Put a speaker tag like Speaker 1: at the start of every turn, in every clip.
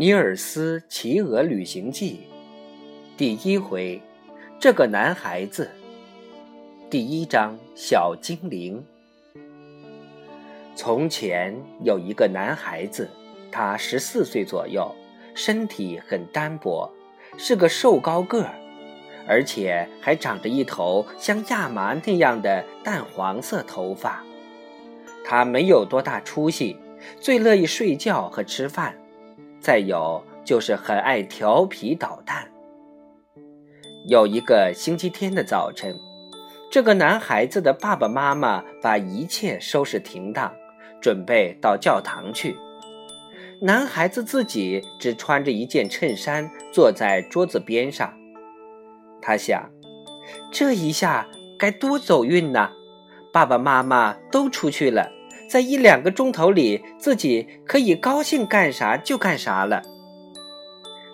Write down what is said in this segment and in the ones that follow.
Speaker 1: 尼尔斯骑鹅旅行记第一回，这个男孩子。第一章小精灵。从前有一个男孩子，他十四岁左右，身体很单薄，是个瘦高个儿，而且还长着一头像亚麻那样的淡黄色头发。他没有多大出息，最乐意睡觉和吃饭。再有就是很爱调皮捣蛋。有一个星期天的早晨，这个男孩子的爸爸妈妈把一切收拾停当，准备到教堂去。男孩子自己只穿着一件衬衫，坐在桌子边上。他想，这一下该多走运呐！爸爸妈妈都出去了。在一两个钟头里，自己可以高兴干啥就干啥了。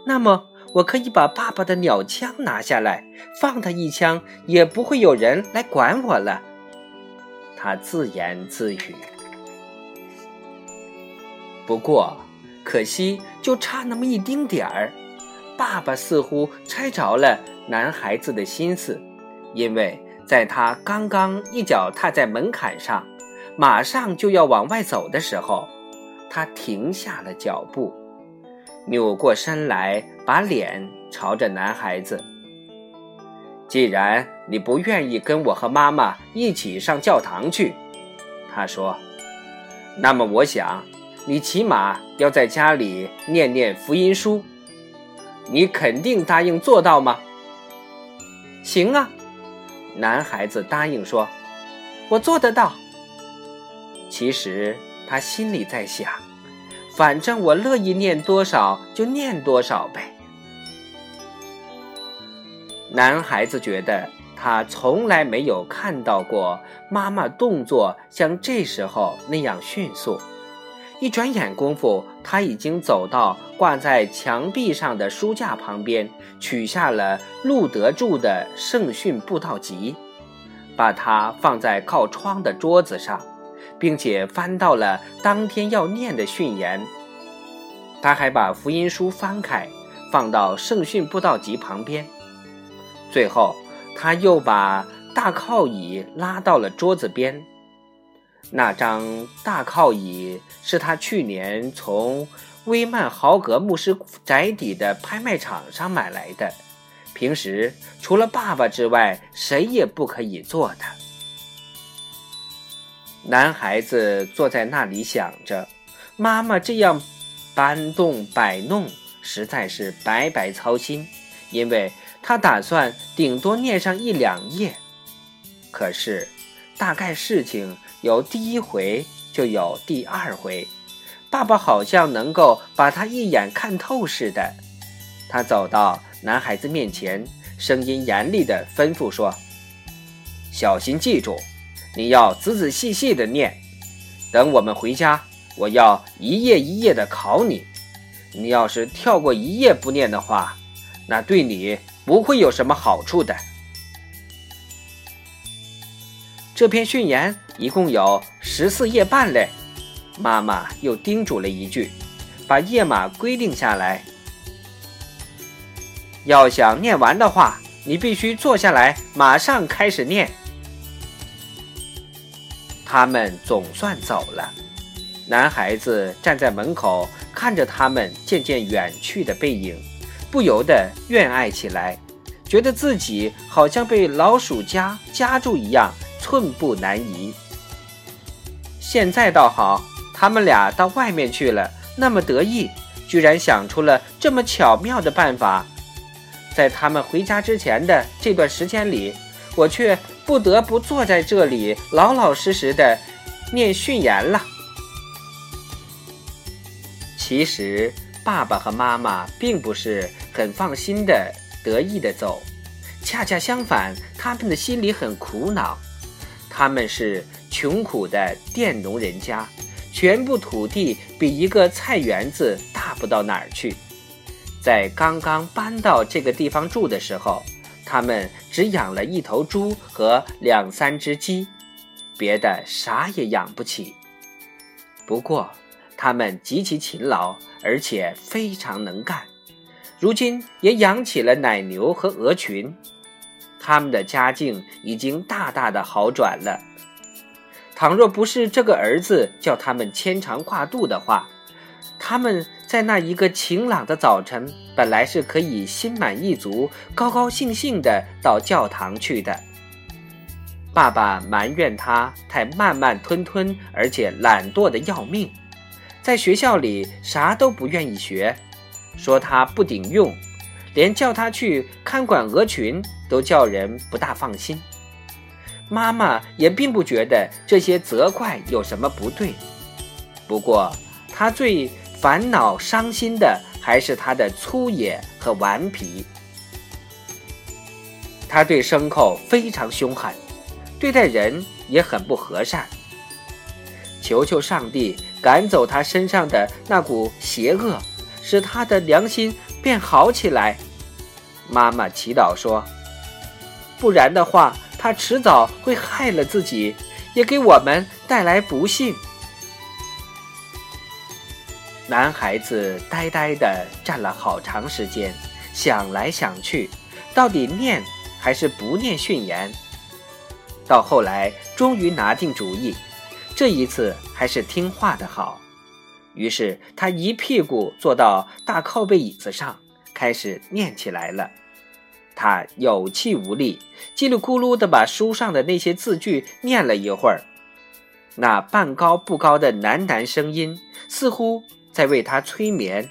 Speaker 1: 那么，我可以把爸爸的鸟枪拿下来，放他一枪，也不会有人来管我了。他自言自语。不过，可惜就差那么一丁点儿。爸爸似乎猜着了男孩子的心思，因为在他刚刚一脚踏在门槛上。马上就要往外走的时候，他停下了脚步，扭过身来，把脸朝着男孩子。既然你不愿意跟我和妈妈一起上教堂去，他说，那么我想，你起码要在家里念念福音书。你肯定答应做到吗？行啊，男孩子答应说，我做得到。其实他心里在想，反正我乐意念多少就念多少呗。男孩子觉得他从来没有看到过妈妈动作像这时候那样迅速。一转眼功夫，他已经走到挂在墙壁上的书架旁边，取下了路德著的《圣训布道集》，把它放在靠窗的桌子上。并且翻到了当天要念的训言，他还把福音书翻开，放到圣训布道集旁边。最后，他又把大靠椅拉到了桌子边。那张大靠椅是他去年从威曼豪格牧师宅邸的拍卖场上买来的，平时除了爸爸之外，谁也不可以坐的。男孩子坐在那里想着，妈妈这样搬动摆弄，实在是白白操心，因为他打算顶多念上一两页。可是，大概事情有第一回就有第二回，爸爸好像能够把他一眼看透似的。他走到男孩子面前，声音严厉地吩咐说：“小心记住。”你要仔仔细细的念，等我们回家，我要一页一页的考你。你要是跳过一页不念的话，那对你不会有什么好处的。这篇训言一共有十四页半嘞，妈妈又叮嘱了一句，把页码规定下来。要想念完的话，你必须坐下来，马上开始念。他们总算走了，男孩子站在门口看着他们渐渐远去的背影，不由得怨爱起来，觉得自己好像被老鼠夹夹住一样，寸步难移。现在倒好，他们俩到外面去了，那么得意，居然想出了这么巧妙的办法。在他们回家之前的这段时间里，我却。不得不坐在这里，老老实实的念训言了。其实，爸爸和妈妈并不是很放心的、得意的走，恰恰相反，他们的心里很苦恼。他们是穷苦的佃农人家，全部土地比一个菜园子大不到哪儿去。在刚刚搬到这个地方住的时候。他们只养了一头猪和两三只鸡，别的啥也养不起。不过，他们极其勤劳，而且非常能干。如今也养起了奶牛和鹅群，他们的家境已经大大的好转了。倘若不是这个儿子叫他们牵肠挂肚的话，他们在那一个晴朗的早晨，本来是可以心满意足、高高兴兴的到教堂去的。爸爸埋怨他太慢慢吞吞，而且懒惰的要命，在学校里啥都不愿意学，说他不顶用，连叫他去看管鹅群都叫人不大放心。妈妈也并不觉得这些责怪有什么不对，不过她最烦恼、伤心的还是他的粗野和顽皮。他对牲口非常凶狠，对待人也很不和善。求求上帝赶走他身上的那股邪恶，使他的良心变好起来。妈妈祈祷说：“不然的话。”他迟早会害了自己，也给我们带来不幸。男孩子呆呆地站了好长时间，想来想去，到底念还是不念训言？到后来，终于拿定主意，这一次还是听话的好。于是他一屁股坐到大靠背椅子上，开始念起来了。他有气无力，叽里咕噜地把书上的那些字句念了一会儿，那半高不高的喃喃声音似乎在为他催眠。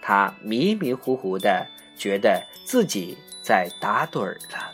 Speaker 1: 他迷迷糊糊的觉得自己在打盹儿了。